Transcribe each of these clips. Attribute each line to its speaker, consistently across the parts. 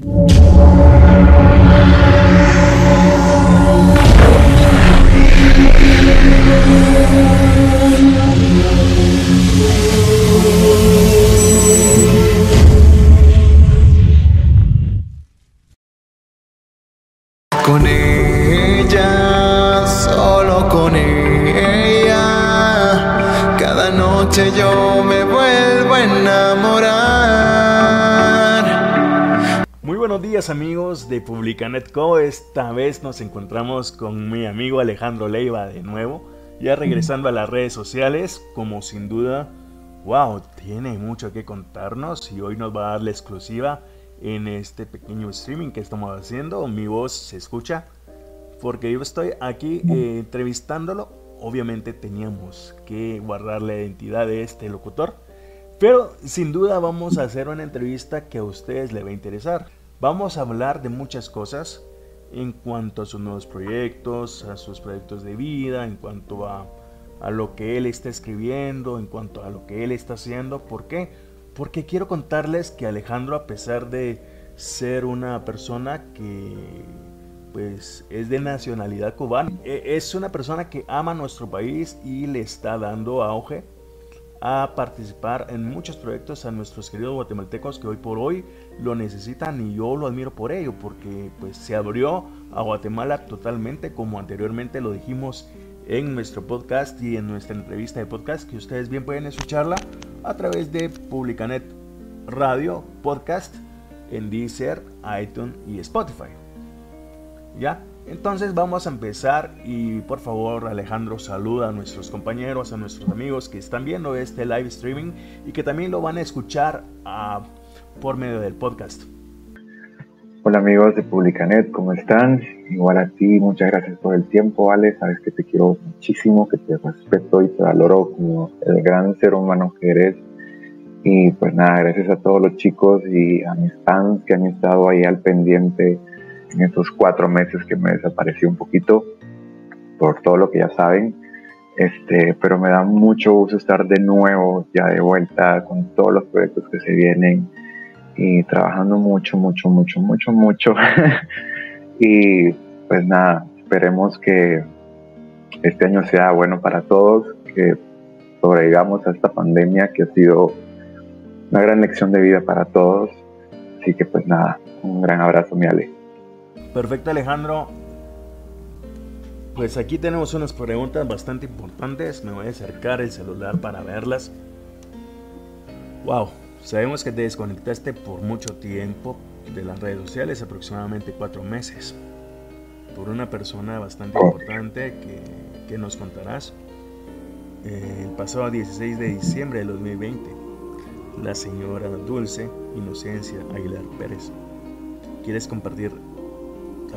Speaker 1: Con
Speaker 2: días amigos de Publicanet Co. Esta vez nos encontramos con mi amigo Alejandro Leiva de nuevo, ya regresando a las redes sociales, como sin duda, wow, tiene mucho que contarnos y hoy nos va a dar la exclusiva en este pequeño streaming que estamos haciendo. Mi voz se escucha porque yo estoy aquí eh, entrevistándolo. Obviamente teníamos que guardar la identidad de este locutor. Pero sin duda vamos a hacer una entrevista que a ustedes les va a interesar. Vamos a hablar de muchas cosas en cuanto a sus nuevos proyectos, a sus proyectos de vida, en cuanto a, a lo que él está escribiendo, en cuanto a lo que él está haciendo. ¿Por qué? Porque quiero contarles que Alejandro, a pesar de ser una persona que pues es de nacionalidad cubana, e, es una persona que ama nuestro país y le está dando auge a participar en muchos proyectos a nuestros queridos guatemaltecos que hoy por hoy lo necesitan y yo lo admiro por ello porque pues se abrió a Guatemala totalmente como anteriormente lo dijimos en nuestro podcast y en nuestra entrevista de podcast que ustedes bien pueden escucharla a través de Publicanet Radio Podcast en Deezer, iTunes y Spotify. ¿Ya? Entonces vamos a empezar y por favor Alejandro saluda a nuestros compañeros, a nuestros amigos que están viendo este live streaming y que también lo van a escuchar ah, por medio del podcast.
Speaker 3: Hola amigos de Publicanet, ¿cómo están? Igual a ti, muchas gracias por el tiempo, Ale. Sabes que te quiero muchísimo, que te respeto y te valoro como el gran ser humano que eres. Y pues nada, gracias a todos los chicos y a mis fans que han estado ahí al pendiente en estos cuatro meses que me desaparecí un poquito por todo lo que ya saben. Este, pero me da mucho gusto estar de nuevo, ya de vuelta con todos los proyectos que se vienen y trabajando mucho, mucho, mucho, mucho, mucho. y pues nada, esperemos que este año sea bueno para todos, que sobrevivamos a esta pandemia que ha sido una gran lección de vida para todos. Así que pues nada, un gran abrazo, mi Ale.
Speaker 2: Perfecto, Alejandro. Pues aquí tenemos unas preguntas bastante importantes. Me voy a acercar el celular para verlas. Wow, Sabemos que te desconectaste por mucho tiempo de las redes sociales, aproximadamente cuatro meses, por una persona bastante importante que, nos contarás. Eh, el pasado 16 de diciembre de 2020, la señora Dulce Inocencia Aguilar Pérez. ¿Quieres compartir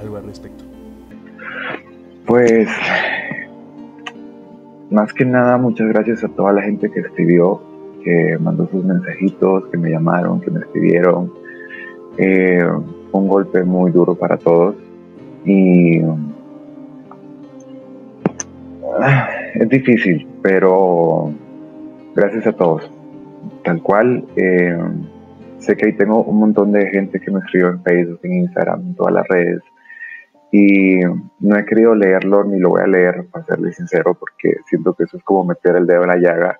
Speaker 2: algo al respecto?
Speaker 3: Pues, más que nada, muchas gracias a toda la gente que escribió que mandó sus mensajitos, que me llamaron, que me escribieron. Eh, un golpe muy duro para todos y ah, es difícil, pero gracias a todos. Tal cual, eh, sé que ahí tengo un montón de gente que me escribió en Facebook, en Instagram, en todas las redes y no he querido leerlo ni lo voy a leer, para serle sincero, porque siento que eso es como meter el dedo en la llaga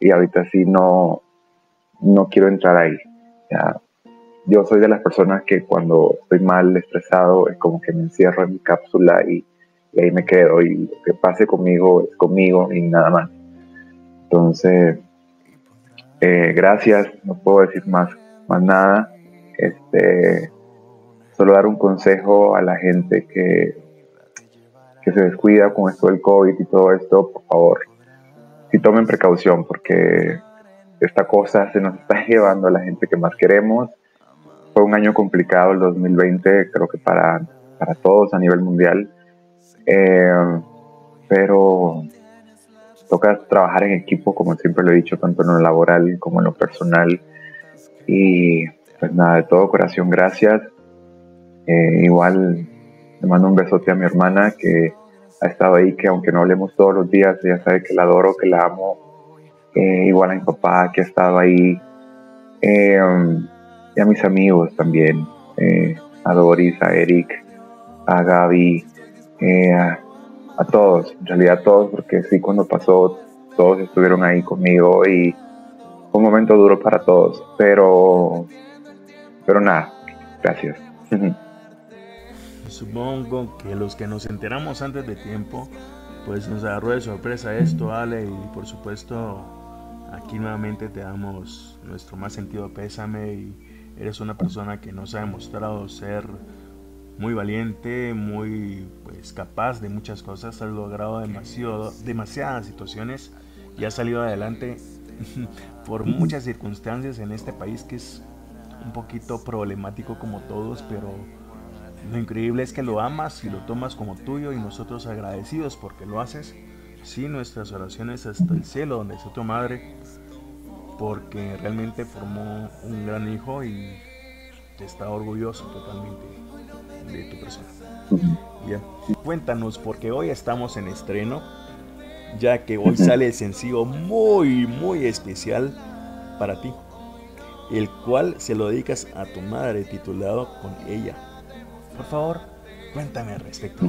Speaker 3: y ahorita sí no, no quiero entrar ahí. yo soy de las personas que cuando estoy mal, estresado, es como que me encierro en mi cápsula y, ahí me quedo y lo que pase conmigo es conmigo y nada más. Entonces, eh, gracias, no puedo decir más, más nada. Este, solo dar un consejo a la gente que, que se descuida con esto del COVID y todo esto, por favor, si tomen precaución porque esta cosa se nos está llevando a la gente que más queremos. fue un año complicado el 2020, creo que para, para todos a nivel mundial. Eh, pero toca trabajar en equipo, como siempre lo he dicho, tanto en lo laboral como en lo personal. Y pues nada, de todo corazón, gracias. Eh, igual le mando un besote a mi hermana que ha estado ahí, que aunque no hablemos todos los días, ella sabe que la adoro, que la amo. Eh, igual a mi papá que ha estado ahí. Eh, y a mis amigos también, a Doris, a Eric, a Gaby, a, a, todos, en realidad a todos, porque sí, cuando pasó, todos estuvieron ahí conmigo y fue un momento duro para todos, pero, pero nada, gracias.
Speaker 2: Supongo que los que nos enteramos antes de tiempo, pues nos agarró de sorpresa esto, Ale, y por supuesto aquí nuevamente te damos nuestro más sentido pésame y eres una persona que nos ha demostrado ser muy valiente, muy pues capaz de muchas cosas, has logrado demasiado, demasiadas situaciones y has salido adelante por muchas circunstancias en este país que es un poquito problemático como todos, pero lo increíble es que lo amas y lo tomas como tuyo y nosotros agradecidos porque lo haces. Sí, nuestras oraciones hasta el cielo donde está tu madre, porque realmente formó un gran hijo y está orgulloso totalmente de tu persona. Bien, cuéntanos porque hoy estamos en estreno, ya que hoy sale el sencillo muy, muy especial para ti, el cual se lo dedicas a tu madre titulado Con ella. Por favor, cuéntame al respecto.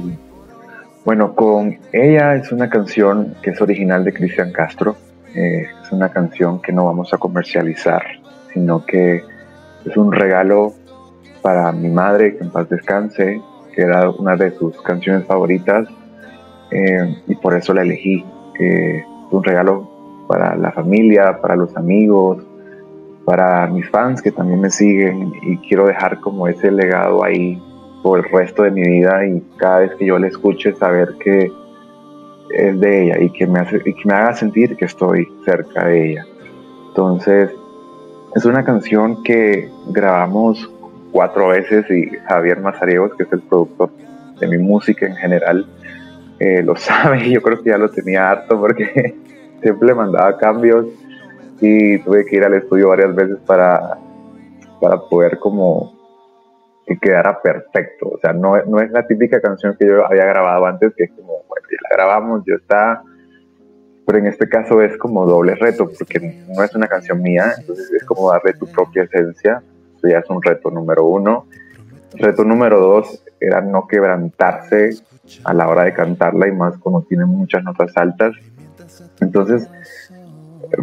Speaker 3: Bueno, con ella es una canción que es original de Cristian Castro. Eh, es una canción que no vamos a comercializar, sino que es un regalo para mi madre, que en paz descanse, que era una de sus canciones favoritas, eh, y por eso la elegí. es un regalo para la familia, para los amigos, para mis fans que también me siguen, y quiero dejar como ese legado ahí por el resto de mi vida y cada vez que yo la escuche saber que es de ella y que me, hace, y que me haga sentir que estoy cerca de ella. Entonces, es una canción que grabamos cuatro veces y Javier Mazariegos, que es el productor de mi música en general, eh, lo sabe y yo creo que ya lo tenía harto porque siempre mandaba cambios y tuve que ir al estudio varias veces para, para poder como que quedara perfecto. O sea, no, no es la típica canción que yo había grabado antes, que es como, bueno, ya la grabamos, ya está. Pero en este caso es como doble reto, porque no es una canción mía, entonces es como darle tu propia esencia. Eso ya es un reto número uno. Reto número dos era no quebrantarse a la hora de cantarla y más cuando tiene muchas notas altas. Entonces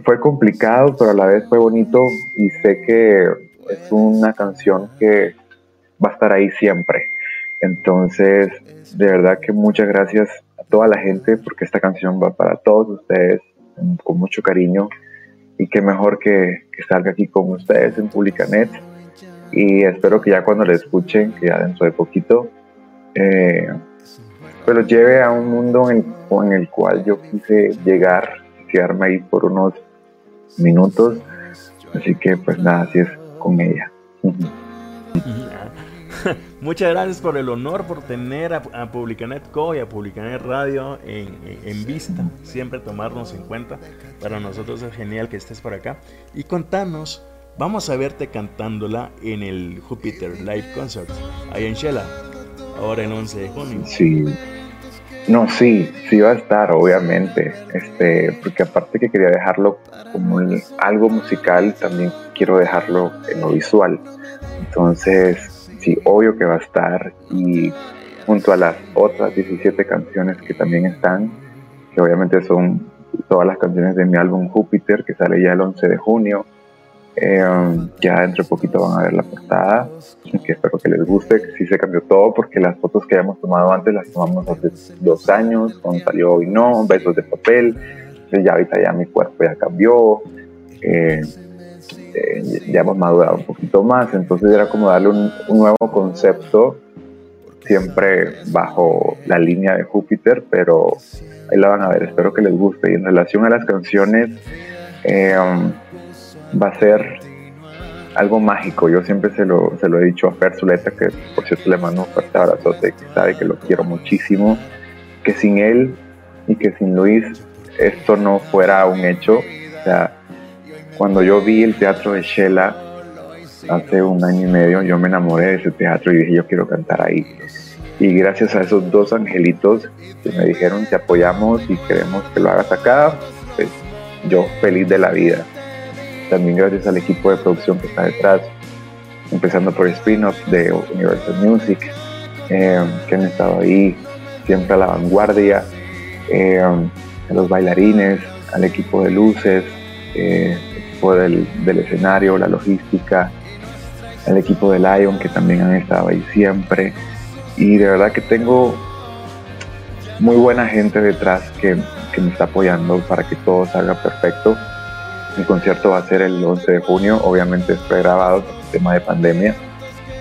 Speaker 3: fue complicado, pero a la vez fue bonito y sé que es una canción que va a estar ahí siempre. Entonces, de verdad que muchas gracias a toda la gente porque esta canción va para todos ustedes con mucho cariño y qué mejor que, salga aquí con ustedes en Publicanet y espero que ya cuando la escuchen, que ya dentro de poquito, eh, pues los lleve a un mundo en el cual yo quise llegar, quedarme ahí por unos minutos, así que pues nada, así es con ella.
Speaker 2: Muchas gracias por el honor, por tener a, Publicanet Co y a Publicanet Radio en, vista. Siempre tomarnos en cuenta. Para nosotros es genial que estés por acá. Y contanos, vamos a verte cantándola en el Jupiter Live Concert, ahí en Shela, ahora el 11 de junio.
Speaker 3: Sí. No, sí, sí va a estar, obviamente. Este, porque aparte que quería dejarlo como algo musical, también quiero dejarlo en lo visual. Entonces, sí, obvio que va a estar y junto a las otras 17 canciones que también están, que obviamente son todas las canciones de mi álbum Júpiter, que sale ya el 11 de junio. Eh, ya dentro de poquito van a ver la portada, que espero que les guste, sí se cambió todo, porque las fotos que habíamos tomado antes las tomamos hace dos años, cuando salió hoy no, besos de papel, ya ahorita ya mi cuerpo ya cambió. Eh, eh, ya hemos madurado un poquito más, entonces era como darle un, nuevo concepto, siempre bajo la línea de Júpiter, pero ahí la van a ver, espero que les guste. Y en relación a las canciones, eh, um, va a ser algo mágico. Yo siempre se lo, se lo he dicho a Fer Zuleta, que por cierto le mando un fuerte abrazote, que sabe que lo quiero muchísimo, que sin él y que sin Luis esto no fuera un hecho. O sea, cuando yo vi el teatro de Shela hace un año y medio, yo me enamoré de ese teatro y dije, yo quiero cantar ahí. Y gracias a esos dos angelitos que me dijeron, te apoyamos y queremos que lo hagas acá, pues yo feliz de la vida. También gracias al equipo de producción que está detrás, empezando por spin-off de Universal Music, eh, que han estado ahí siempre a la vanguardia, eh, a los bailarines, al equipo de luces, eh, del, escenario, la logística, al equipo de Lion que también han estado ahí siempre. Y de verdad que tengo muy buena gente detrás que, que me está apoyando para que todo salga perfecto. Mi concierto va a ser el 11 de junio, obviamente es pregrabado por el tema de pandemia,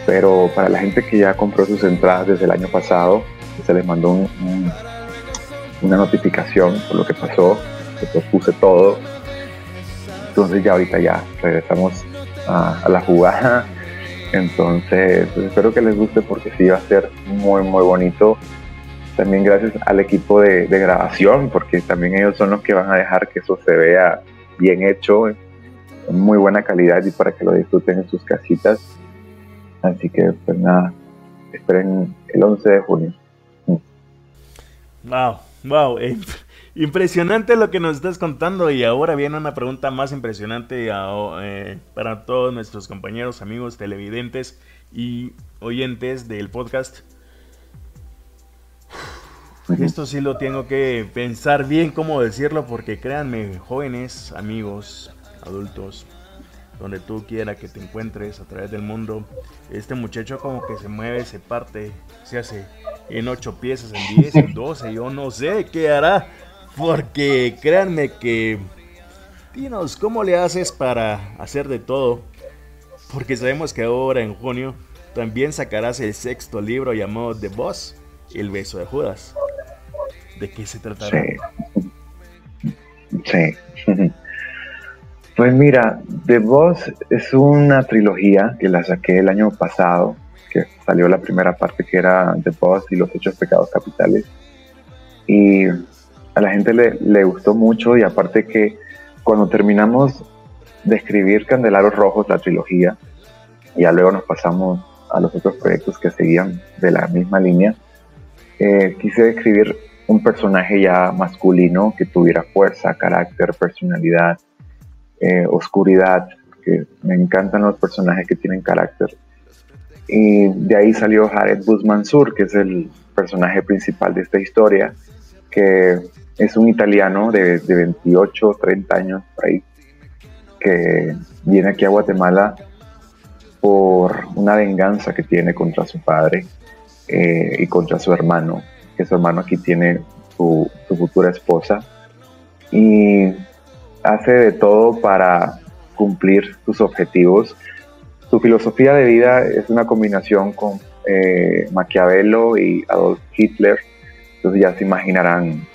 Speaker 3: pero para la gente que ya compró sus entradas desde el año pasado, se les mandó un, un, una notificación por lo que pasó, se puse todo. Entonces ya ahorita ya regresamos a, la jugada. Entonces pues espero que les guste porque sí va a ser muy muy bonito. También gracias al equipo de, de grabación porque también ellos son los que van a dejar que eso se vea bien hecho, en muy buena calidad y para que lo disfruten en sus casitas. Así que pues nada, esperen el 11 de junio.
Speaker 2: Wow, wow, eh, impresionante lo que nos estás contando y ahora viene una pregunta más impresionante eh, para todos nuestros compañeros, amigos, televidentes y oyentes del podcast. Esto sí lo tengo que pensar bien cómo decirlo porque créanme, jóvenes, amigos, adultos, donde tú quiera que te encuentres a través del mundo, este muchacho como que se mueve, se parte, se hace en ocho piezas, en 10, en 12, yo no sé qué hará, porque créanme que, dinos, ¿cómo le haces para hacer de todo? Porque sabemos que ahora en junio también sacarás el sexto libro llamado The Boss, El beso de Judas. ¿De qué se tratará?
Speaker 3: Sí. sí. Pues mira, The Boss es una trilogía que la saqué el año pasado, que salió la primera parte que era The Boss y los hechos pecados capitales. Y a la gente le, le gustó mucho y aparte que cuando terminamos de escribir Candelaros Rojos, la trilogía, ya luego nos pasamos a los otros proyectos que seguían de la misma línea, eh, quise escribir un personaje ya masculino que tuviera fuerza, carácter, personalidad, eh, oscuridad, que me encantan los personajes que tienen carácter. Y de ahí salió Jared Busmansur, que es el personaje principal de esta historia, que es un italiano de, de 28, 30 años por ahí, que viene aquí a Guatemala por una venganza que tiene contra su padre eh, y contra su hermano, que su hermano aquí tiene su, su futura esposa. Y hace de todo para cumplir sus objetivos. Su filosofía de vida es una combinación con eh, Maquiavelo y Adolf Hitler. Entonces ya se imaginarán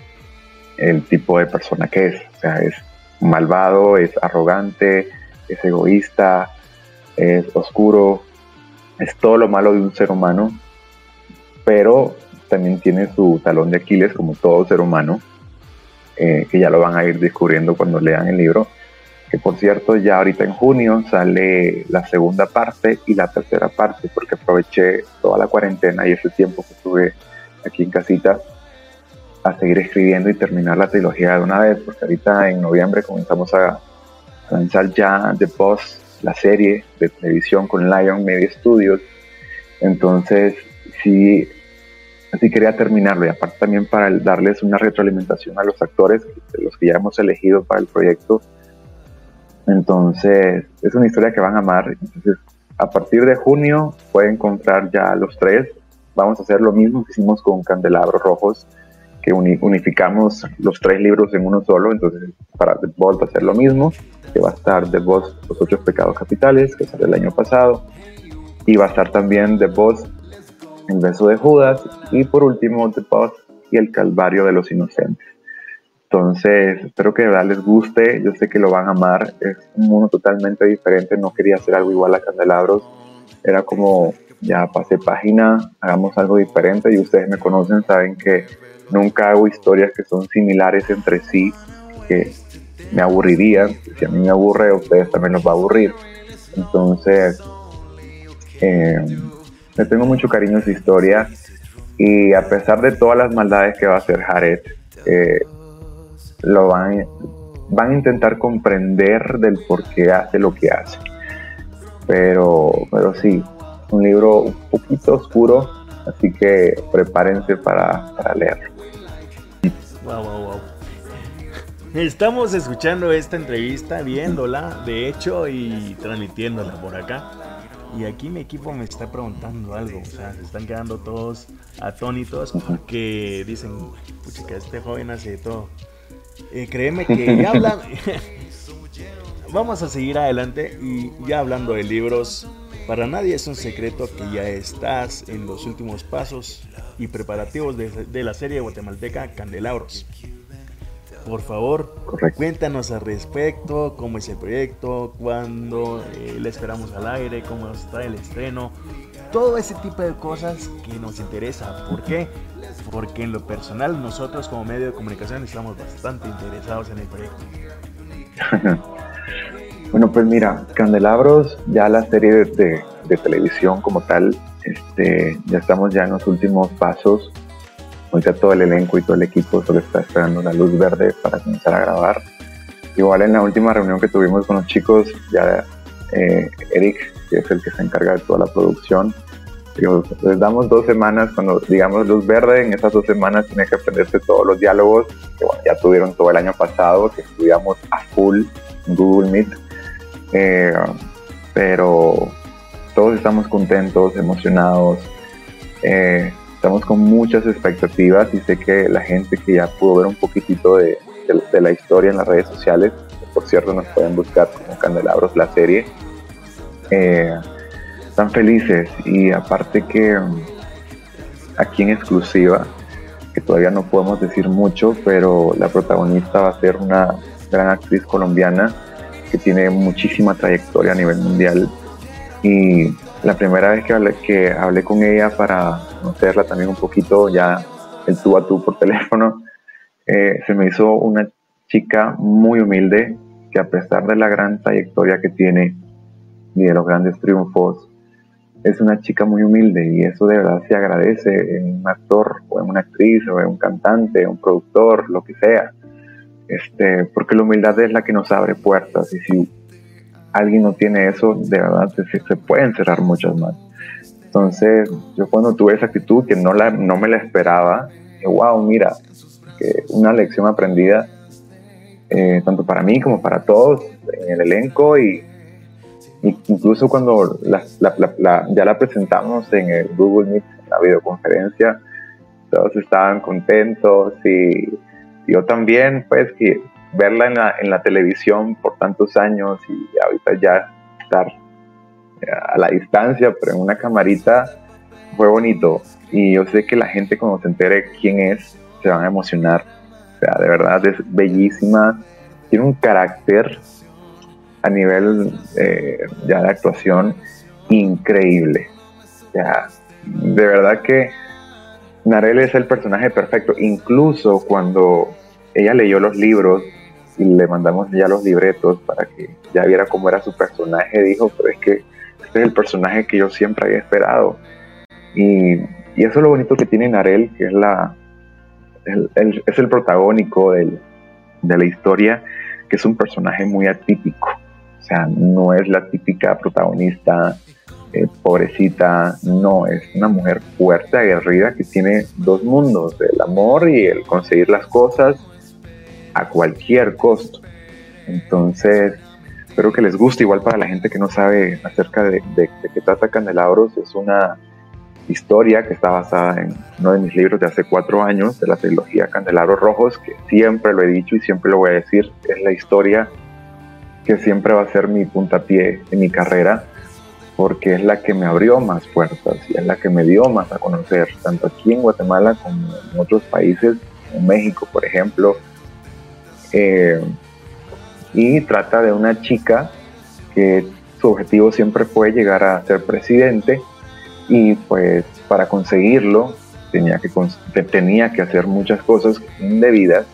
Speaker 3: el tipo de persona que es. O sea, es malvado, es arrogante, es egoísta, es oscuro, es todo lo malo de un ser humano, pero también tiene su talón de Aquiles como todo ser humano, eh, que ya lo van a ir descubriendo cuando lean el libro. Que por cierto, ya ahorita en junio sale la segunda parte y la tercera parte, porque aproveché toda la cuarentena y ese tiempo que estuve aquí en casita a seguir escribiendo y terminar la trilogía de una vez, porque ahorita en noviembre comenzamos a lanzar ya The Boss, la serie de televisión con Lion Media Studios. Entonces, sí, así quería terminarlo y aparte también para darles una retroalimentación a los actores, los que ya hemos elegido para el proyecto. Entonces, es una historia que van a amar. Entonces, a partir de junio pueden comprar ya los tres. Vamos a hacer lo mismo que hicimos con Candelabros Rojos, que unificamos los tres libros en uno solo. Entonces, para The Boss va a ser lo mismo, que va a estar The Boss, Los Ocho Pecados Capitales, que salió el año pasado. Y va a estar también The Boss, El Beso de Judas. Y por último, The Boss y El Calvario de los Inocentes. Entonces, espero que de verdad les guste. Yo sé que lo van a amar. Es un mundo totalmente diferente. No quería hacer algo igual a Candelabros. Era como, ya pasé página, hagamos algo diferente. Y ustedes me conocen, saben que nunca hago historias que son similares entre sí, que me aburrirían. Si a mí me aburre, a ustedes también los va a aburrir. Entonces, eh, le tengo mucho cariño a esa historia. Y a pesar de todas las maldades que va a hacer Jared, eh, lo van, van a intentar comprender del por qué hace lo que hace. Pero, pero sí, un libro un poquito oscuro, así que prepárense para, para leerlo.
Speaker 2: Estamos escuchando esta entrevista, viéndola, de hecho, y transmitiéndola por acá. Y aquí mi equipo me está preguntando algo, o sea, se están quedando todos atónitos porque dicen, pucha, que este joven hace todo. Eh, créeme que ya hablan. Vamos a seguir adelante y ya hablando de libros, para nadie es un secreto que ya estás en los últimos pasos y preparativos de, la serie guatemalteca Candelabros. Por favor, cuéntanos al respecto, cómo es el proyecto, cuándo eh, le esperamos al aire, cómo está el estreno, todo ese tipo de cosas que nos interesa. ¿Por qué? Porque en lo personal nosotros como medio de comunicación estamos bastante interesados en el proyecto.
Speaker 3: bueno, pues mira, Candelabros, ya la serie de, televisión como tal, este, ya estamos ya en los últimos pasos. Ahorita todo el elenco y todo el equipo solo está esperando la luz verde para comenzar a grabar. Igual en la última reunión que tuvimos con los chicos, ya eh, Eric, que es el que se encarga de toda la producción, les damos dos semanas, cuando digamos luz verde, en esas dos semanas tiene que aprenderse todos los diálogos que ya tuvieron todo el año pasado, que estudiamos a full Google Meet. Eh, pero todos estamos contentos, emocionados, eh, estamos con muchas expectativas y sé que la gente que ya pudo ver un poquitito de, la historia en las redes sociales, por cierto nos pueden buscar como Candelabros la serie, eh, están felices y aparte que mm, aquí en exclusiva, que todavía no podemos decir mucho, pero la protagonista va a ser una gran actriz colombiana que tiene muchísima trayectoria a nivel mundial y la primera vez que hablé, que hablé con ella para conocerla también un poquito ya el tú a tú por teléfono, eh, se me hizo una chica muy humilde que a pesar de la gran trayectoria que tiene y de los grandes triunfos, es una chica muy humilde y eso de verdad se agradece en un actor o en una actriz o en un cantante, un productor, lo que sea. Este, porque la humildad es la que nos abre puertas y si alguien no tiene eso, de verdad se, pueden cerrar muchas más. Entonces, yo cuando tuve esa actitud que no, la, no me la esperaba, wow, mira, una lección aprendida, eh, tanto para mí como para todos en el elenco y, Incluso cuando ya la presentamos en el Google Meet, en la videoconferencia, todos estaban contentos y yo también, pues, que verla en la, en la televisión por tantos años y ahorita ya estar a la distancia, pero en una camarita, fue bonito. Y yo sé que la gente cuando se entere quién es, se van a emocionar. O sea, de verdad es bellísima, tiene un carácter a nivel eh, ya de actuación increíble. Ya, de verdad que Narel es el personaje perfecto. Incluso cuando ella leyó los libros y le mandamos ya los libretos para que ya viera cómo era su personaje, dijo, pero es que este es el personaje que yo siempre había esperado. Y, y eso es lo bonito que tiene Narel, que es la es el protagónico de la historia, que es un personaje muy atípico no es la típica protagonista eh, pobrecita, no, es una mujer fuerte, aguerrida, que tiene dos mundos, el amor y el conseguir las cosas a cualquier costo. Entonces, espero que les guste, igual para la gente que no sabe acerca de, de, qué trata Candelabros, es una historia que está basada en uno de mis libros de hace cuatro años, de la trilogía Candelabros Rojos, que siempre lo he dicho y siempre lo voy a decir, es la historia que siempre va a ser mi puntapié en mi carrera, porque es la que me abrió más puertas y es la que me dio más a conocer, tanto aquí en Guatemala como en otros países, en México, por ejemplo, Eh, y trata de una chica que su objetivo siempre fue llegar a ser presidente y pues para conseguirlo tenía que, tenía que hacer muchas cosas indebidas.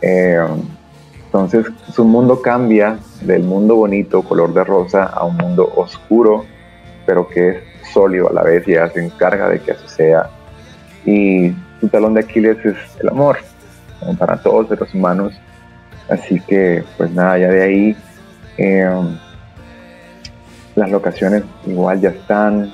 Speaker 3: Eh, entonces su mundo cambia del mundo bonito, color de rosa, a un mundo oscuro, pero que es sólido a la vez y ella se encarga de que así sea. Y su talón de Aquiles es el amor, para todos los humanos. Así que, pues nada, ya de ahí em, las locaciones igual ya están.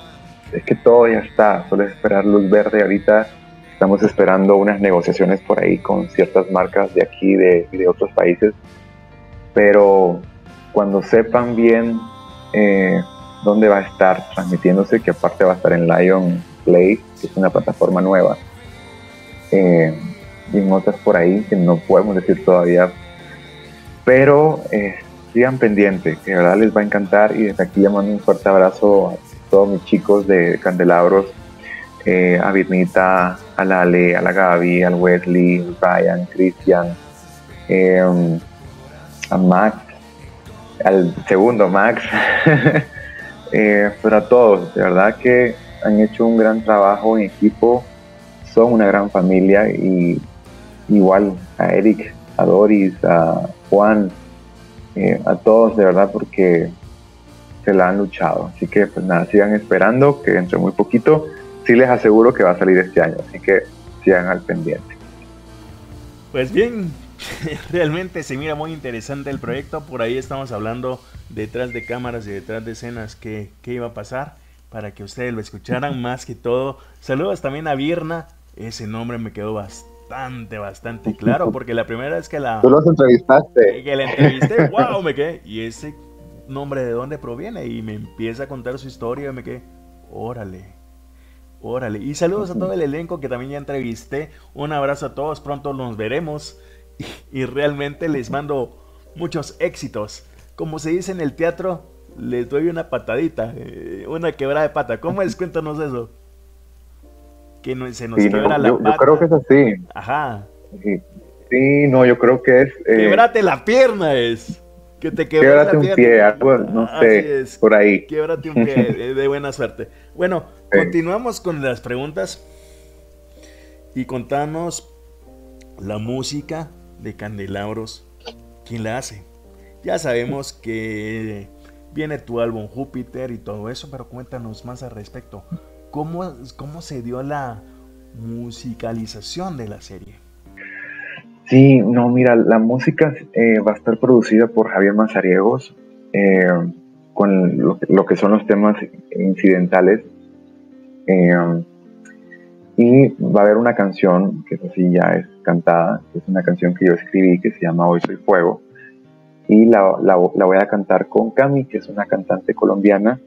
Speaker 3: Es que todo ya está, solo esperar luz verde. Ahorita estamos esperando unas negociaciones por ahí con ciertas marcas de aquí de, de otros países. Pero cuando sepan bien eh, dónde va a estar transmitiéndose, que aparte va a estar en Lion Play, que es una plataforma nueva, eh, y en otras por ahí que no podemos decir todavía, pero eh, sigan pendientes, que de verdad les va a encantar y desde aquí llamando un fuerte abrazo a todos mis chicos de Candelabros, a Virnita, a la Ale, a la Gaby, al Wesley, Brian, Cristian, a Max, al segundo Max, pero a todos, de verdad que han hecho un gran trabajo en equipo, son una gran familia y igual a Eric, a Doris, a Juan, eh, a todos de verdad porque se la han luchado. Así que pues nada, sigan esperando que entre muy poquito, sí les aseguro que va a salir este año, así que sigan al pendiente.
Speaker 2: Pues bien, realmente se mira muy interesante el proyecto, por ahí estamos hablando detrás de cámaras y detrás de escenas qué, qué iba a pasar para que ustedes lo escucharan más que todo. Saludos también a Virna, ese nombre me quedó bastante, bastante claro, porque la primera vez que la...
Speaker 3: Tú los entrevistaste.
Speaker 2: Que la entrevisté, wow, me quedé. Y ese nombre de dónde proviene y me empieza a contar su historia y me quedé, órale, órale. Y saludos a todo el elenco que también ya entrevisté. Un abrazo a todos, pronto nos veremos. Y, realmente les mando muchos éxitos. Como se dice en el teatro, les doy una patadita, eh, una quebrada de pata. ¿Cómo es? Cuéntanos eso que no, se nos quiebra la
Speaker 3: yo, Yo creo que es así.
Speaker 2: Ajá.
Speaker 3: Sí, no, yo creo que es...
Speaker 2: Eh, Québrate la pierna es. Que te
Speaker 3: quiebrate un pie, algo, no sé, por ahí.
Speaker 2: Québrate un pie, de buena suerte. Bueno, continuamos con las preguntas. Y contanos la música de Candelabros. ¿Quién la hace? Ya sabemos que viene tu álbum Júpiter y todo eso, pero cuéntanos más al respecto. ¿Cómo, cómo se dio la musicalización de la serie?
Speaker 3: Sí, no, mira, la música eh, va a estar producida por Javier Mazariegos eh, con lo, que son los temas incidentales. Eh, y va a haber una canción, que es así ya es cantada, es una canción que yo escribí que se llama Hoy Soy Fuego. Y la, la voy a cantar con Cami, que es una cantante colombiana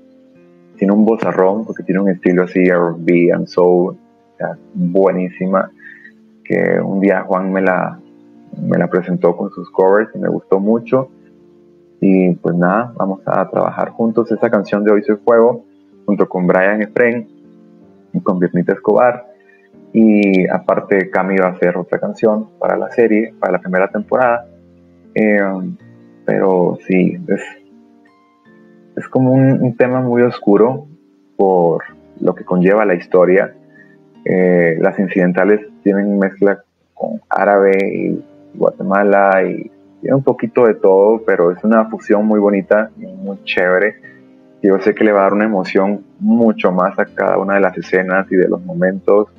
Speaker 3: tiene un bozarrón porque tiene un estilo así R&B and soul, buenísima, que un día Juan me la, me la presentó con sus covers y me gustó mucho. Y pues nada, vamos a trabajar juntos esa canción de Hoy Soy Fuego, junto con Brian Efren y con Vietnita Escobar. Y aparte Cami va a hacer otra canción para la serie, para la primera temporada. Eh, pero sí, es, es como un, tema muy oscuro por lo que conlleva la historia. Eh, las incidentales tienen mezcla con árabe y Guatemala y un poquito de todo, pero es una fusión muy bonita y muy chévere. Yo sé que le va a dar una emoción mucho más a cada una de las escenas y de los momentos.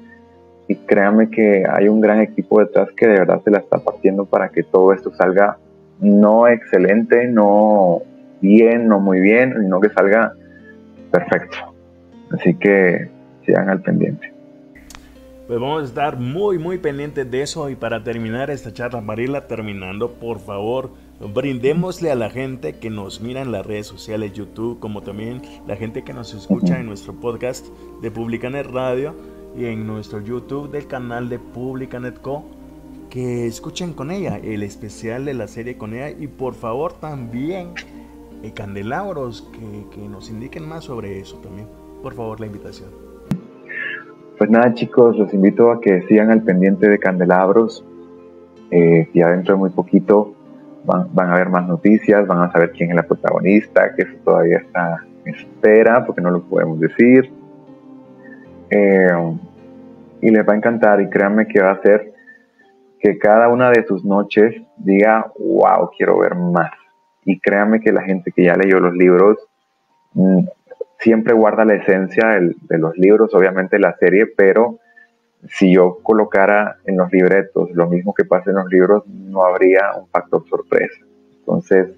Speaker 3: Y créanme que hay un gran equipo detrás que de verdad se la está partiendo para que todo esto salga no excelente, no bien, no muy bien, sino que salga perfecto. Así que sigan al pendiente.
Speaker 2: Pues vamos a estar muy, muy pendientes de eso. Y para terminar esta charla, Marila, terminando, por favor, brindémosle a la gente que nos mira en las redes sociales, YouTube, como también la gente que nos escucha en nuestro podcast de Publicanet Radio y en nuestro YouTube del canal de Publicanet Co. Que escuchen con ella el especial de la serie con ella. Y por favor, también candelabros que, nos indiquen más sobre eso también. Por favor, la invitación.
Speaker 3: Pues nada chicos, los invito a que sigan al pendiente de Candelabros. Eh, ya dentro de muy poquito van, van, a haber más noticias, van a saber quién es la protagonista, que eso todavía está en espera porque no lo podemos decir. Eh, y les va a encantar y créanme que va a ser que cada una de sus noches diga, wow, quiero ver más. Y créanme que la gente que ya leyó los libros mm, siempre guarda la esencia de los libros, obviamente la serie, pero si yo colocara en los libretos lo mismo que pasa en los libros, no habría un factor sorpresa. Entonces,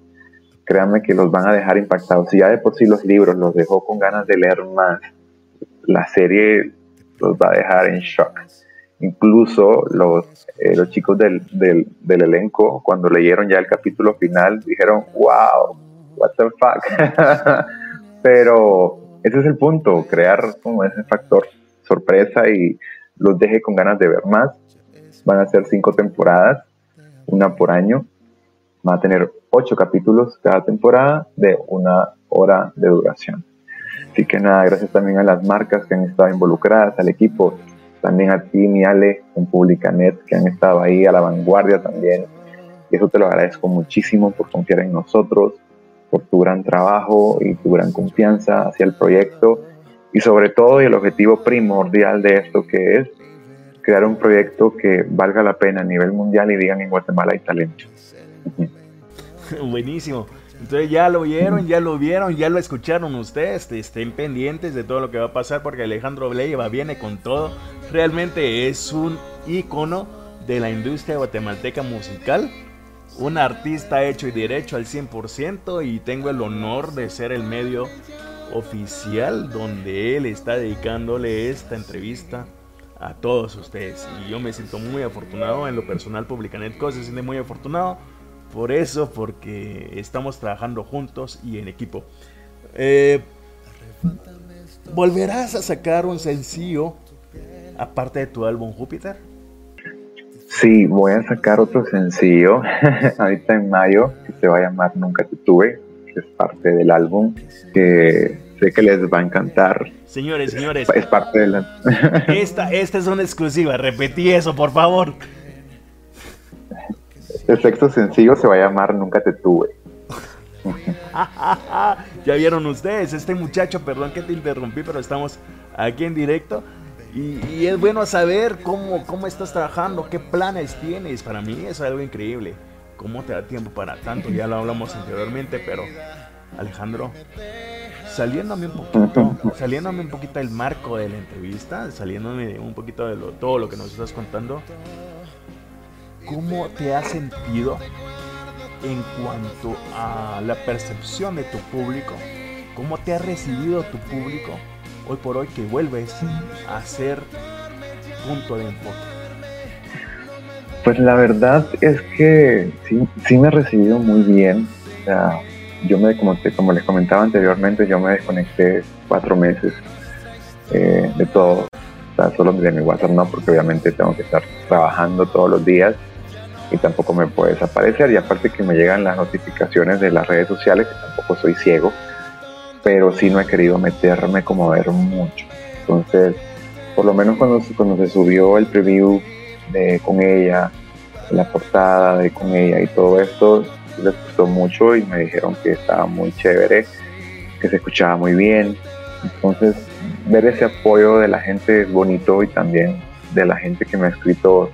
Speaker 3: créanme que los van a dejar impactados. Si ya de por sí los libros los dejó con ganas de leer más, la serie los va a dejar en shock. Incluso los, eh, los chicos del, del, del, elenco, cuando leyeron ya el capítulo final, dijeron, wow, what the fuck. Pero ese es el punto, crear como ese factor sorpresa y los deje con ganas de ver más. Van a ser cinco temporadas, una por año. Van a tener ocho capítulos cada temporada de una hora de duración. Así que nada, gracias también a las marcas que han estado involucradas, al equipo, también a ti, mi Ale, con Publicanet, que han estado ahí a la vanguardia también. Y eso te lo agradezco muchísimo por confiar en nosotros, por tu gran trabajo y tu gran confianza hacia el proyecto. Y sobre todo, y el objetivo primordial de esto que es crear un proyecto que valga la pena a nivel mundial y digan en Guatemala hay talento.
Speaker 2: Buenísimo. Entonces ya lo vieron, ya lo vieron, ya lo escucharon ustedes. Estén pendientes de todo lo que va a pasar porque Alejandro Bleiva viene con todo. Realmente es un ícono de la industria guatemalteca musical. Un artista hecho y derecho al 100% y tengo el honor de ser el medio oficial donde él está dedicándole esta entrevista a todos ustedes. Y yo me siento muy afortunado en lo personal, Publicanet Co se siente muy afortunado por eso, porque estamos trabajando juntos y en equipo. Eh, ¿Volverás a sacar un sencillo aparte de tu álbum Júpiter?
Speaker 3: Sí, voy a sacar otro sencillo ahorita en mayo que se va a llamar Nunca te tuve, que es parte del álbum que sé que les va a encantar.
Speaker 2: Señores, señores.
Speaker 3: Es parte de la...
Speaker 2: esta, esta es una exclusiva, repetí eso, por favor.
Speaker 3: El sexto sencillo se va a llamar Nunca te tuve.
Speaker 2: ya vieron ustedes, este muchacho, perdón que te interrumpí, pero estamos aquí en directo. Y, es bueno saber cómo, cómo estás trabajando, qué planes tienes. Para mí es algo increíble. ¿Cómo te da tiempo para tanto? Ya lo hablamos anteriormente, pero Alejandro, saliéndome un poquito, saliéndome un poquito del marco de la entrevista, saliéndome un poquito de todo lo que nos estás contando, ¿Cómo te has sentido en cuanto a la percepción de tu público? ¿Cómo te ha recibido tu público hoy por hoy que vuelves a ser punto de enfoque?
Speaker 3: Pues la verdad es que sí, sí me ha recibido muy bien. O sea, yo me, como, te, como les comentaba anteriormente, yo me desconecté cuatro meses eh, de todo. Solo de mi WhatsApp no, porque obviamente tengo que estar trabajando todos los días y tampoco me puede desaparecer. Y aparte que me llegan las notificaciones de las redes sociales, que tampoco soy ciego, pero sí no he querido meterme como a ver mucho. Entonces, por lo menos cuando, cuando se subió el preview de, con ella, la portada de con ella y todo esto, les gustó mucho y me dijeron que estaba muy chévere, que se escuchaba muy bien. Entonces, ver ese apoyo de la gente es bonito y también de la gente que me ha escrito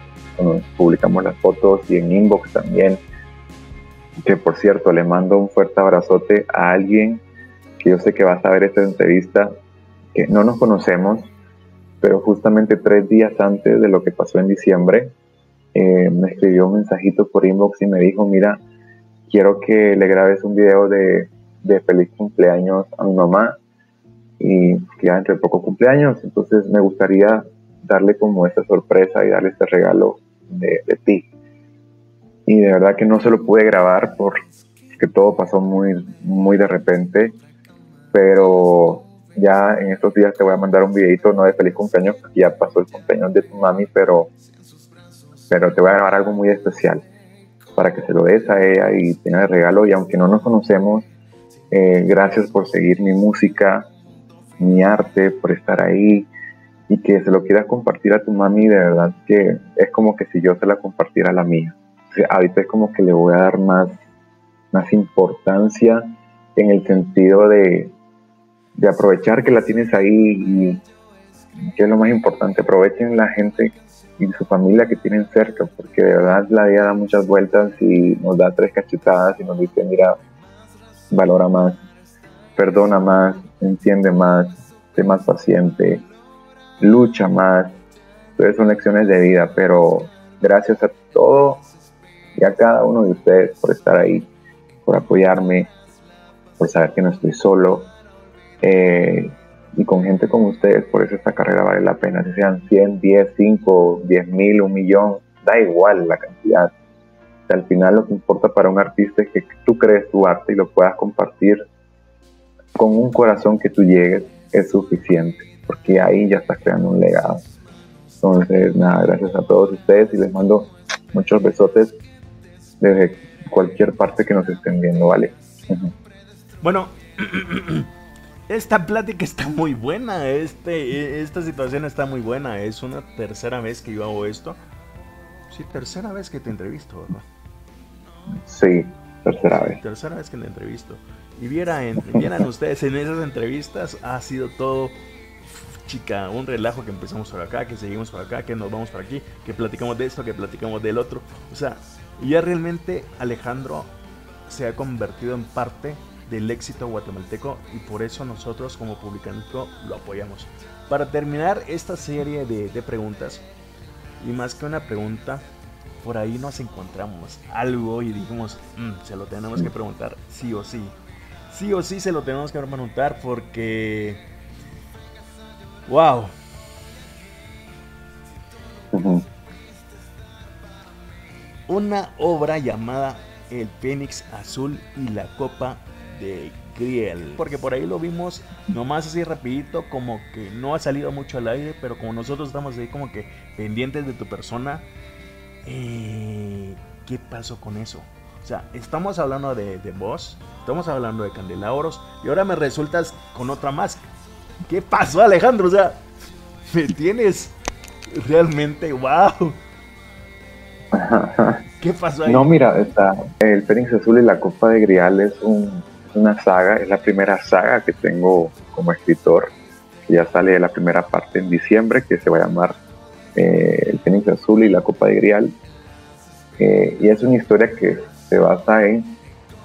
Speaker 3: publicamos las fotos y en inbox también. Que por cierto, le mando un fuerte abrazote a alguien que yo sé que va a saber esta entrevista, que no nos conocemos, pero justamente tres días antes de lo que pasó en diciembre, eh, me escribió un mensajito por inbox y me dijo, mira, quiero que le grabes un video de, de feliz cumpleaños a mi mamá y que ya entre poco cumpleaños, entonces me gustaría darle como esa sorpresa y darle este regalo de, ti. Y de verdad que no se lo pude grabar porque todo pasó muy, muy de repente, pero ya en estos días te voy a mandar un videito, no de feliz cumpleaños, ya pasó el cumpleaños de tu mami, pero, pero te voy a grabar algo muy especial para que se lo des a ella y tenga el regalo. Y aunque no nos conocemos, eh, gracias por seguir mi música, mi arte, por estar ahí, y que se lo quieras compartir a tu mami, de verdad que es como que si yo se la compartiera a la mía. ahorita es como que le voy a dar más, más importancia en el sentido de, de aprovechar que la tienes ahí y que es lo más importante, aprovechen la gente y su familia que tienen cerca, porque de verdad la vida da muchas vueltas y nos da tres cachetadas y nos dice, mira, valora más, perdona más, entiende más, sé más paciente, lucha más. Entonces son lecciones de vida, pero gracias a todo y a cada uno de ustedes por estar ahí, por apoyarme, por saber que no estoy solo. Eh, y con gente como ustedes, por eso esta carrera vale la pena, si sean 100, 10, 5, 10 mil, un millón, da igual la cantidad. al final lo que importa para un artista es que tú crees tu arte y lo puedas compartir con un corazón que tú llegues, es suficiente, porque ahí ya estás creando un legado. Entonces, nada, gracias a todos ustedes y les mando muchos besotes desde cualquier parte que nos estén viendo, ¿vale?
Speaker 2: Bueno, esta plática está muy buena, este, esta situación está muy buena, es una tercera vez que yo hago esto. Sí, tercera vez que te entrevisto, ¿verdad?
Speaker 3: Sí, tercera vez.
Speaker 2: Tercera vez que te entrevisto. Y vieran, vieran ustedes, en esas entrevistas ha sido todo chica, un relajo que empezamos por acá, que seguimos por acá, que nos vamos por aquí, que platicamos de esto, que platicamos del otro. O sea, ya realmente Alejandro se ha convertido en parte del éxito guatemalteco y por eso nosotros como Publicánico lo apoyamos. Para terminar esta serie de, preguntas, y más que una pregunta, por ahí nos encontramos algo y dijimos, mm, se lo tenemos que preguntar sí o sí. Sí o sí se lo tenemos que preguntar porque... ¡Wow! Una obra llamada El Fénix Azul y la Copa de Griel. Porque por ahí lo vimos nomás así rapidito, como que no ha salido mucho al aire, pero como nosotros estamos ahí como que pendientes de tu persona, eh, ¿qué pasó con eso? O sea, estamos hablando de, de vos, estamos hablando de candelabros, y ahora me resultas con otra más. ¿Qué pasó Alejandro? O sea, me tienes realmente, wow. ¿Qué pasó ahí?
Speaker 3: No, mira, está, el Fénix Azul y la Copa de Grial es un una saga, es la primera saga que tengo como escritor. Ya sale la primera parte en diciembre, que se va a llamar eh, El Fénix Azul y la Copa de Grial. Eh, y es una historia que se basa en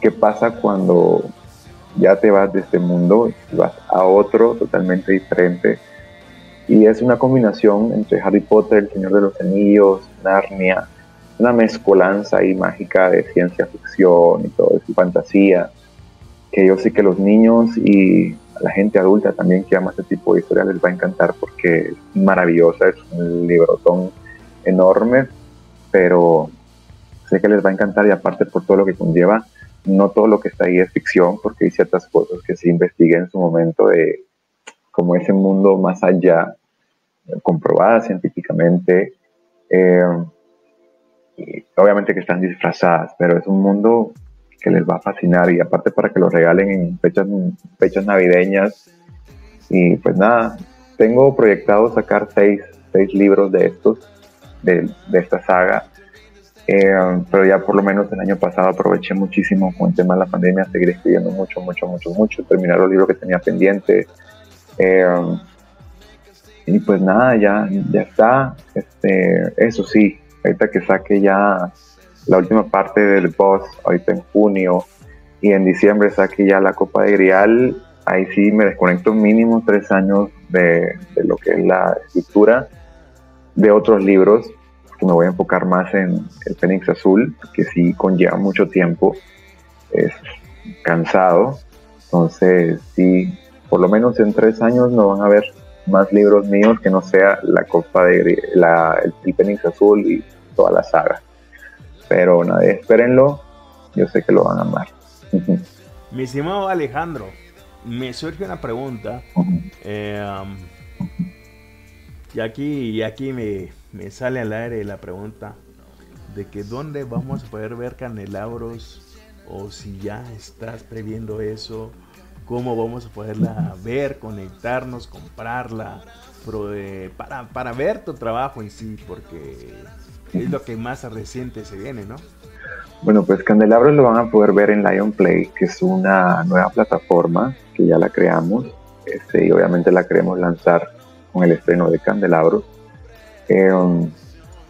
Speaker 3: qué pasa cuando ya te vas de este mundo y vas a otro totalmente diferente. Y es una combinación entre Harry Potter, El Señor de los Anillos, Narnia, una mezcolanza ahí mágica de ciencia ficción y todo eso, fantasía que yo sé que los niños y la gente adulta también que ama este tipo de historias les va a encantar porque es maravillosa, es un librotón enorme, pero sé que les va a encantar y aparte por todo lo que conlleva, no todo lo que está ahí es ficción porque hay ciertas cosas que se investiguen en su momento de como ese mundo más allá, comprobada científicamente, eh, obviamente que están disfrazadas, pero es un mundo que les va a fascinar y aparte para que lo regalen en fechas, fechas navideñas. Y pues nada, tengo proyectado sacar seis, seis libros de estos, de, de esta saga. Eh, pero ya por lo menos el año pasado aproveché muchísimo con el tema de la pandemia, seguir escribiendo mucho, mucho, mucho, mucho, terminar los libros que tenía pendientes. Eh, y pues nada, ya, ya está. Este, eso sí, ahorita que saque ya la última parte del boss ahorita en junio y en diciembre saqué ya la Copa de Grial, ahí sí me desconecto mínimo tres años de, lo que es la escritura de otros libros, me voy a enfocar más en el Fénix Azul, que sí conlleva mucho tiempo, es cansado, entonces sí, por lo menos en tres años no van a ver más libros míos que no sea la Copa de la, el Fénix Azul y toda la saga. Pero nada, espérenlo, yo sé que lo van a amar.
Speaker 2: Mi estimado Alejandro, me surge una pregunta. Eh, um, y aquí, y aquí me, me, sale al aire la pregunta de que dónde vamos a poder ver canelabros o si ya estás previendo eso, cómo vamos a poderla ver, conectarnos, comprarla, para, para ver tu trabajo en sí, porque es lo que más reciente se viene, ¿no?
Speaker 3: Bueno, pues Candelabros lo van a poder ver en Lion Play, que es una nueva plataforma que ya la creamos este, y obviamente la queremos lanzar con el estreno de Candelabros.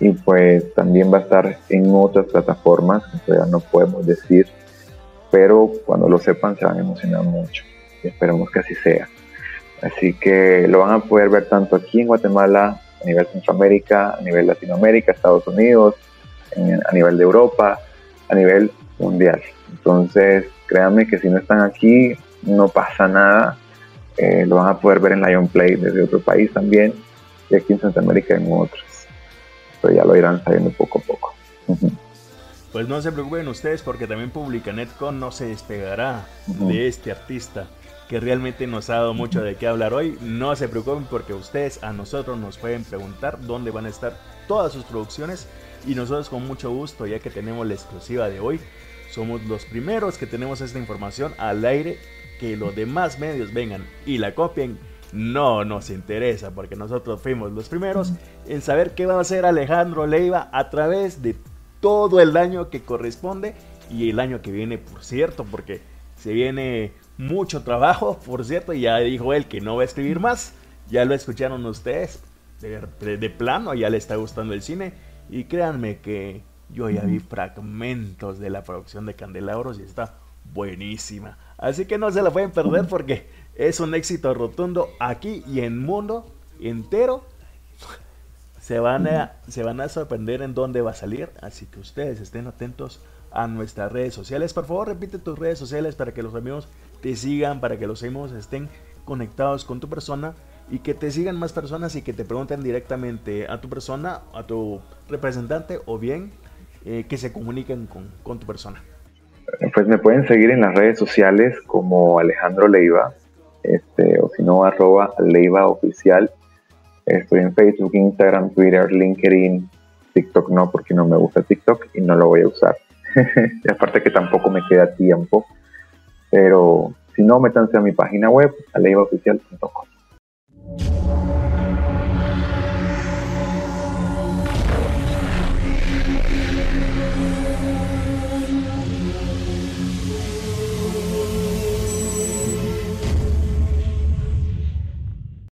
Speaker 3: Y pues también va a estar en otras plataformas todavía no podemos decir, pero cuando lo sepan se van a emocionar mucho y esperemos que así sea. Así que lo van a poder ver tanto aquí en Guatemala, a nivel Centroamérica, a nivel Latinoamérica, Estados Unidos, a nivel de Europa, a nivel mundial. Entonces, créanme que si no están aquí, no pasa nada. Eh, lo van a poder ver en Lion Play desde otro país también, y aquí en Centroamérica en otros. Pero ya lo irán sabiendo poco a poco.
Speaker 2: Pues no se preocupen ustedes porque también Publicanetcon no se despegará de este artista que realmente nos ha dado mucho de qué hablar hoy. No se preocupen porque ustedes a nosotros nos pueden preguntar dónde van a estar todas sus producciones y nosotros con mucho gusto, ya que tenemos la exclusiva de hoy, somos los primeros que tenemos esta información al aire, que los demás medios vengan y la copien. No nos interesa porque nosotros fuimos los primeros en saber qué va a hacer Alejandro Leiva a través de todo el año que corresponde y el año que viene, por cierto, porque se viene mucho trabajo, por cierto, ya dijo él que no va a escribir más, ya lo escucharon ustedes, de, de plano, ya le está gustando el cine y créanme que yo ya vi fragmentos de la producción de Candelabros y está buenísima. Así que no se la pueden perder porque es un éxito rotundo aquí y en mundo entero. Se van, a, se van a sorprender en dónde va a salir. Así que ustedes estén atentos a nuestras redes sociales. Por favor, repite tus redes sociales para que los amigos te sigan, para que los amigos estén conectados con tu persona y que te sigan más personas y que te pregunten directamente a tu persona, a tu representante o bien eh, que se comuniquen con, tu persona.
Speaker 3: Pues me pueden seguir en las redes sociales como Alejandro Leiva, este, o si no, arroba Leiva Oficial. Estoy en Facebook, Instagram, Twitter, LinkedIn, TikTok no, porque no me gusta TikTok y no lo voy a usar. y aparte que tampoco me queda tiempo. Pero si no, métanse a mi página web, aleivaoficial.com.